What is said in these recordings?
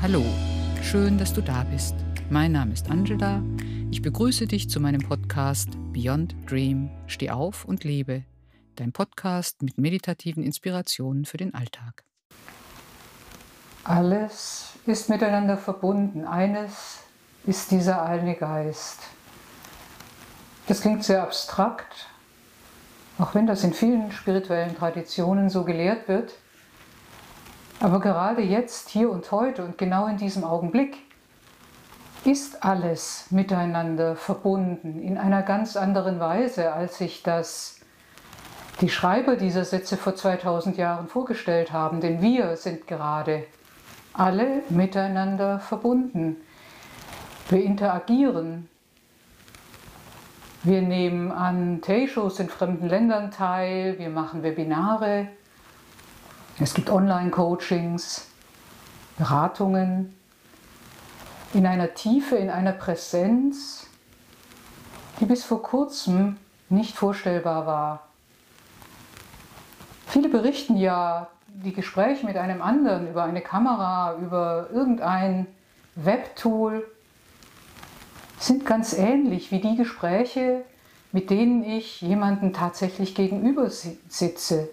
Hallo, schön, dass du da bist. Mein Name ist Angela. Ich begrüße dich zu meinem Podcast Beyond Dream. Steh auf und lebe. Dein Podcast mit meditativen Inspirationen für den Alltag. Alles ist miteinander verbunden. Eines ist dieser eine Geist. Das klingt sehr abstrakt, auch wenn das in vielen spirituellen Traditionen so gelehrt wird. Aber gerade jetzt, hier und heute und genau in diesem Augenblick ist alles miteinander verbunden in einer ganz anderen Weise, als sich das die Schreiber dieser Sätze vor 2000 Jahren vorgestellt haben. Denn wir sind gerade alle miteinander verbunden. Wir interagieren. Wir nehmen an Tay-Shows in fremden Ländern teil, wir machen Webinare, es gibt Online-Coachings, Beratungen in einer Tiefe, in einer Präsenz, die bis vor kurzem nicht vorstellbar war. Viele berichten ja die Gespräche mit einem anderen über eine Kamera, über irgendein Webtool, sind ganz ähnlich wie die Gespräche, mit denen ich jemanden tatsächlich gegenüber sitze,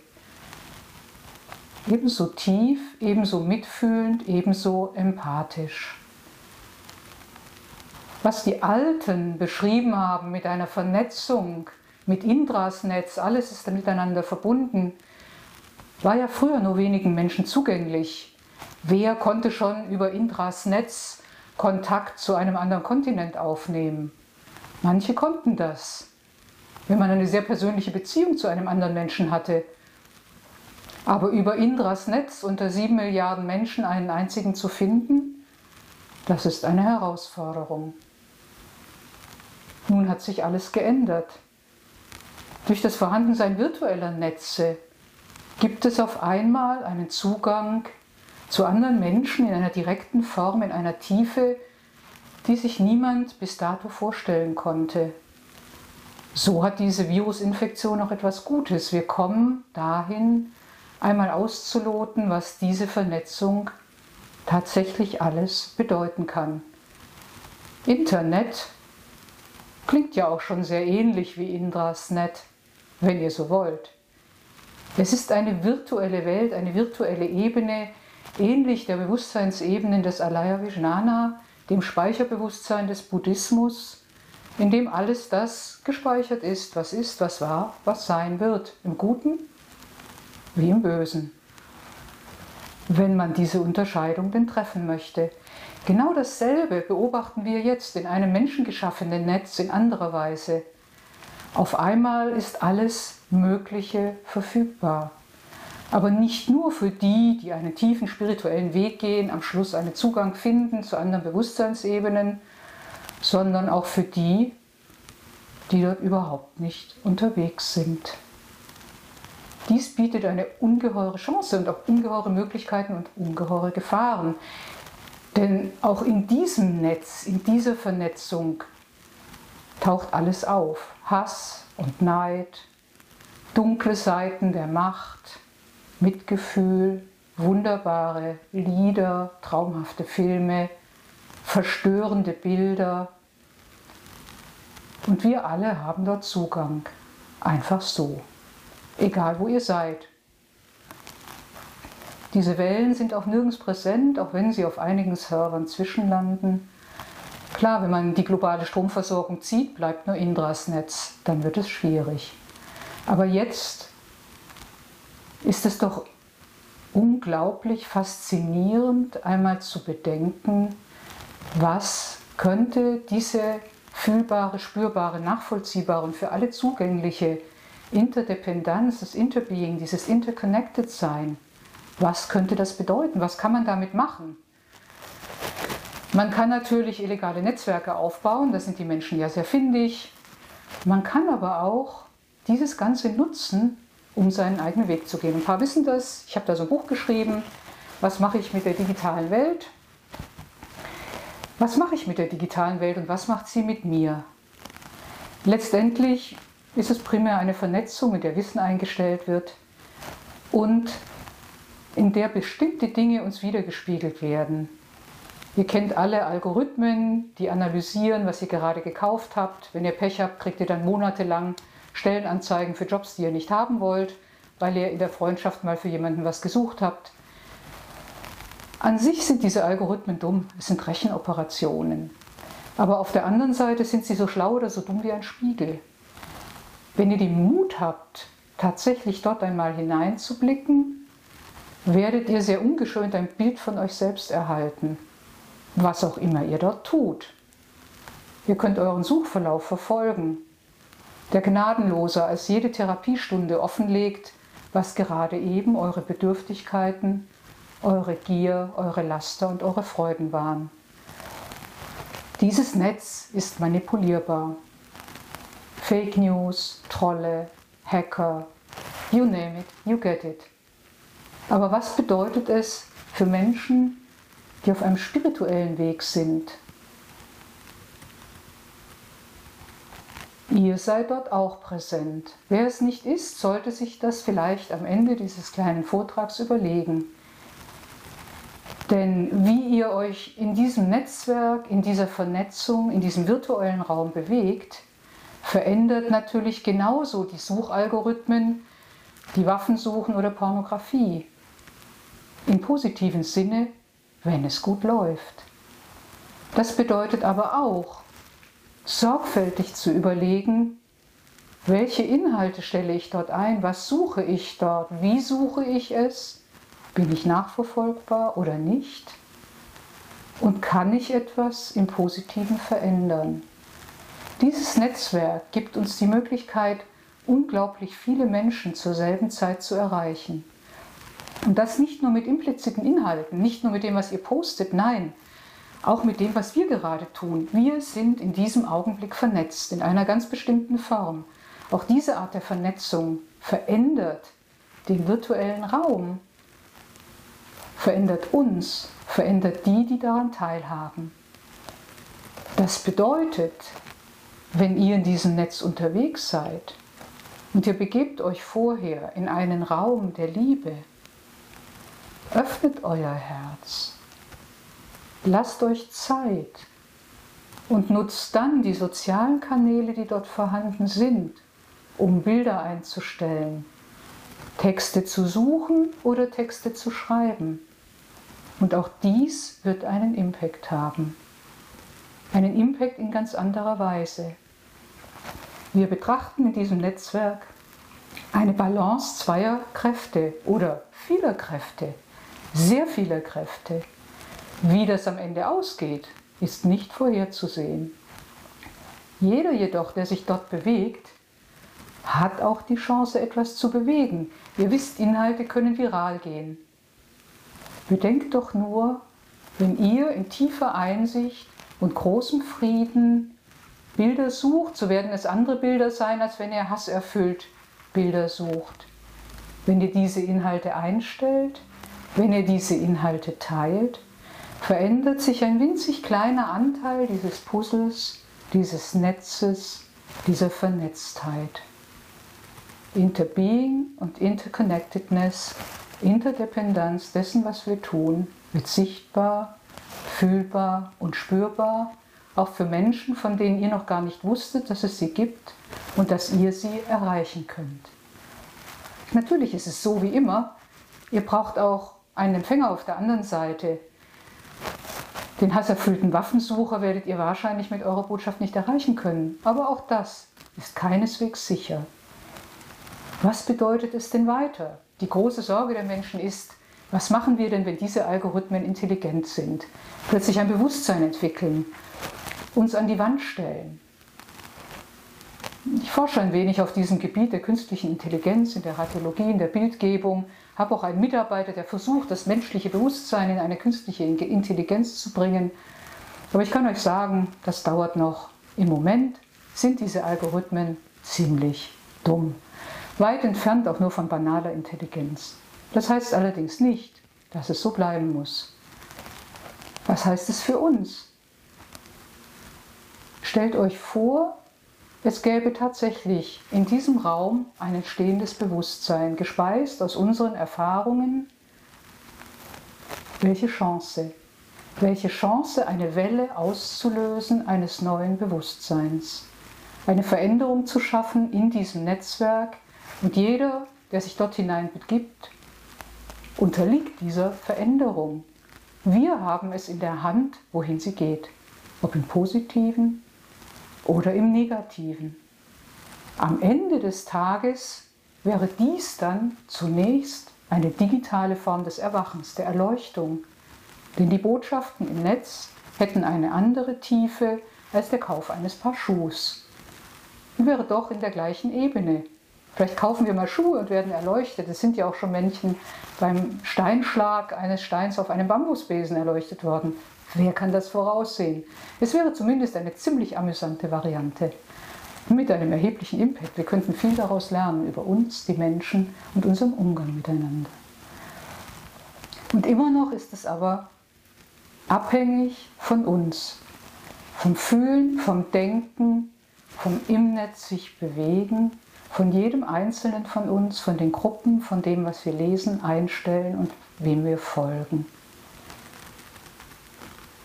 ebenso tief, ebenso mitfühlend, ebenso empathisch. Was die Alten beschrieben haben mit einer Vernetzung, mit Indras Netz, alles ist miteinander verbunden, war ja früher nur wenigen Menschen zugänglich. Wer konnte schon über Indras Netz Kontakt zu einem anderen Kontinent aufnehmen? Manche konnten das, wenn man eine sehr persönliche Beziehung zu einem anderen Menschen hatte, aber über Indras Netz unter sieben Milliarden Menschen einen einzigen zu finden, das ist eine Herausforderung. Nun hat sich alles geändert. Durch das Vorhandensein virtueller Netze gibt es auf einmal einen Zugang zu anderen Menschen in einer direkten Form, in einer Tiefe, die sich niemand bis dato vorstellen konnte. So hat diese Virusinfektion auch etwas Gutes. Wir kommen dahin, einmal auszuloten, was diese Vernetzung tatsächlich alles bedeuten kann. Internet klingt ja auch schon sehr ähnlich wie Indras Net, wenn ihr so wollt. Es ist eine virtuelle Welt, eine virtuelle Ebene, ähnlich der Bewusstseinsebenen des Alaya Vijnana, dem Speicherbewusstsein des Buddhismus, in dem alles das gespeichert ist, was ist, was war, was sein wird, im Guten wie im Bösen, wenn man diese Unterscheidung denn treffen möchte. Genau dasselbe beobachten wir jetzt in einem menschengeschaffenen Netz in anderer Weise. Auf einmal ist alles Mögliche verfügbar. Aber nicht nur für die, die einen tiefen spirituellen Weg gehen, am Schluss einen Zugang finden zu anderen Bewusstseinsebenen, sondern auch für die, die dort überhaupt nicht unterwegs sind. Dies bietet eine ungeheure Chance und auch ungeheure Möglichkeiten und ungeheure Gefahren. Denn auch in diesem Netz, in dieser Vernetzung taucht alles auf. Hass und Neid, dunkle Seiten der Macht, Mitgefühl, wunderbare Lieder, traumhafte Filme, verstörende Bilder. Und wir alle haben dort Zugang. Einfach so egal wo ihr seid. Diese Wellen sind auch nirgends präsent, auch wenn sie auf einigen Servern zwischenlanden. Klar, wenn man die globale Stromversorgung zieht, bleibt nur Indras Netz, dann wird es schwierig. Aber jetzt ist es doch unglaublich faszinierend, einmal zu bedenken, was könnte diese fühlbare, spürbare, nachvollziehbare und für alle zugängliche Interdependenz, das Interbeing, dieses Interconnected Sein. Was könnte das bedeuten? Was kann man damit machen? Man kann natürlich illegale Netzwerke aufbauen, da sind die Menschen ja sehr findig. Man kann aber auch dieses Ganze nutzen, um seinen eigenen Weg zu gehen. Ein paar wissen das. Ich habe da so ein Buch geschrieben. Was mache ich mit der digitalen Welt? Was mache ich mit der digitalen Welt und was macht sie mit mir? Letztendlich ist es primär eine Vernetzung, in der Wissen eingestellt wird und in der bestimmte Dinge uns wiedergespiegelt werden. Ihr kennt alle Algorithmen, die analysieren, was ihr gerade gekauft habt. Wenn ihr Pech habt, kriegt ihr dann monatelang Stellenanzeigen für Jobs, die ihr nicht haben wollt, weil ihr in der Freundschaft mal für jemanden was gesucht habt. An sich sind diese Algorithmen dumm, es sind Rechenoperationen. Aber auf der anderen Seite sind sie so schlau oder so dumm wie ein Spiegel. Wenn ihr den Mut habt, tatsächlich dort einmal hineinzublicken, werdet ihr sehr ungeschönt ein Bild von euch selbst erhalten, was auch immer ihr dort tut. Ihr könnt euren Suchverlauf verfolgen, der gnadenloser als jede Therapiestunde offenlegt, was gerade eben eure Bedürftigkeiten, eure Gier, eure Laster und eure Freuden waren. Dieses Netz ist manipulierbar. Fake News, Trolle, Hacker, you name it, you get it. Aber was bedeutet es für Menschen, die auf einem spirituellen Weg sind? Ihr seid dort auch präsent. Wer es nicht ist, sollte sich das vielleicht am Ende dieses kleinen Vortrags überlegen. Denn wie ihr euch in diesem Netzwerk, in dieser Vernetzung, in diesem virtuellen Raum bewegt, verändert natürlich genauso die Suchalgorithmen, die Waffensuchen oder Pornografie. Im positiven Sinne, wenn es gut läuft. Das bedeutet aber auch, sorgfältig zu überlegen, welche Inhalte stelle ich dort ein, was suche ich dort, wie suche ich es bin ich nachverfolgbar oder nicht? Und kann ich etwas im Positiven verändern? Dieses Netzwerk gibt uns die Möglichkeit, unglaublich viele Menschen zur selben Zeit zu erreichen. Und das nicht nur mit impliziten Inhalten, nicht nur mit dem, was ihr postet, nein, auch mit dem, was wir gerade tun. Wir sind in diesem Augenblick vernetzt, in einer ganz bestimmten Form. Auch diese Art der Vernetzung verändert den virtuellen Raum, verändert uns, verändert die, die daran teilhaben. Das bedeutet, wenn ihr in diesem Netz unterwegs seid und ihr begebt euch vorher in einen Raum der Liebe, öffnet euer Herz, lasst euch Zeit und nutzt dann die sozialen Kanäle, die dort vorhanden sind, um Bilder einzustellen, Texte zu suchen oder Texte zu schreiben. Und auch dies wird einen Impact haben. Einen Impact in ganz anderer Weise. Wir betrachten in diesem Netzwerk eine Balance zweier Kräfte oder vieler Kräfte, sehr vieler Kräfte. Wie das am Ende ausgeht, ist nicht vorherzusehen. Jeder jedoch, der sich dort bewegt, hat auch die Chance, etwas zu bewegen. Ihr wisst, Inhalte können viral gehen. Bedenkt doch nur, wenn ihr in tiefer Einsicht und großem Frieden Bilder sucht, so werden es andere Bilder sein, als wenn ihr hasserfüllt Bilder sucht. Wenn ihr diese Inhalte einstellt, wenn ihr diese Inhalte teilt, verändert sich ein winzig kleiner Anteil dieses Puzzles, dieses Netzes, dieser Vernetztheit. Interbeing und Interconnectedness Interdependenz dessen, was wir tun, wird sichtbar, fühlbar und spürbar, auch für Menschen, von denen ihr noch gar nicht wusstet, dass es sie gibt und dass ihr sie erreichen könnt. Natürlich ist es so wie immer, ihr braucht auch einen Empfänger auf der anderen Seite. Den hasserfüllten Waffensucher werdet ihr wahrscheinlich mit eurer Botschaft nicht erreichen können, aber auch das ist keineswegs sicher. Was bedeutet es denn weiter? Die große Sorge der Menschen ist, was machen wir denn, wenn diese Algorithmen intelligent sind, plötzlich ein Bewusstsein entwickeln, uns an die Wand stellen? Ich forsche ein wenig auf diesem Gebiet der künstlichen Intelligenz, in der Radiologie, in der Bildgebung, habe auch einen Mitarbeiter, der versucht, das menschliche Bewusstsein in eine künstliche Intelligenz zu bringen. Aber ich kann euch sagen, das dauert noch. Im Moment sind diese Algorithmen ziemlich dumm weit entfernt auch nur von banaler Intelligenz. Das heißt allerdings nicht, dass es so bleiben muss. Was heißt es für uns? Stellt euch vor, es gäbe tatsächlich in diesem Raum ein entstehendes Bewusstsein, gespeist aus unseren Erfahrungen. Welche Chance, welche Chance, eine Welle auszulösen eines neuen Bewusstseins, eine Veränderung zu schaffen in diesem Netzwerk und jeder, der sich dort hinein begibt, unterliegt dieser Veränderung. Wir haben es in der Hand, wohin sie geht, ob im positiven oder im negativen. Am Ende des Tages wäre dies dann zunächst eine digitale Form des Erwachens, der Erleuchtung. Denn die Botschaften im Netz hätten eine andere Tiefe als der Kauf eines Paar Schuhs. Und wäre doch in der gleichen Ebene. Vielleicht kaufen wir mal Schuhe und werden erleuchtet. Es sind ja auch schon Männchen beim Steinschlag eines Steins auf einem Bambusbesen erleuchtet worden. Wer kann das voraussehen? Es wäre zumindest eine ziemlich amüsante Variante mit einem erheblichen Impact. Wir könnten viel daraus lernen über uns, die Menschen und unseren Umgang miteinander. Und immer noch ist es aber abhängig von uns, vom Fühlen, vom Denken, vom im Netz sich bewegen, von jedem Einzelnen von uns, von den Gruppen, von dem, was wir lesen, einstellen und wem wir folgen.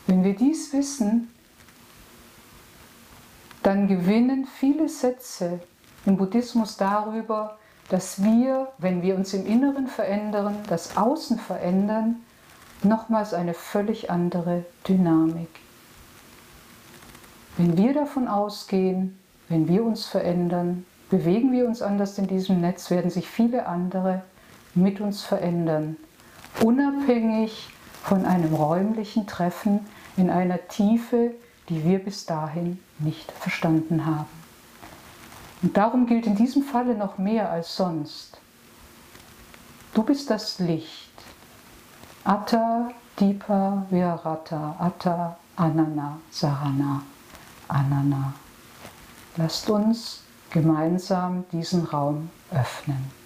Wenn wir dies wissen, dann gewinnen viele Sätze im Buddhismus darüber, dass wir, wenn wir uns im Inneren verändern, das Außen verändern, nochmals eine völlig andere Dynamik. Wenn wir davon ausgehen, wenn wir uns verändern, bewegen wir uns anders in diesem Netz, werden sich viele andere mit uns verändern, unabhängig von einem räumlichen Treffen in einer Tiefe, die wir bis dahin nicht verstanden haben. Und darum gilt in diesem Falle noch mehr als sonst. Du bist das Licht. Atta Dipa Virata, Atta Anana Sarana Anana. Lasst uns gemeinsam diesen Raum öffnen.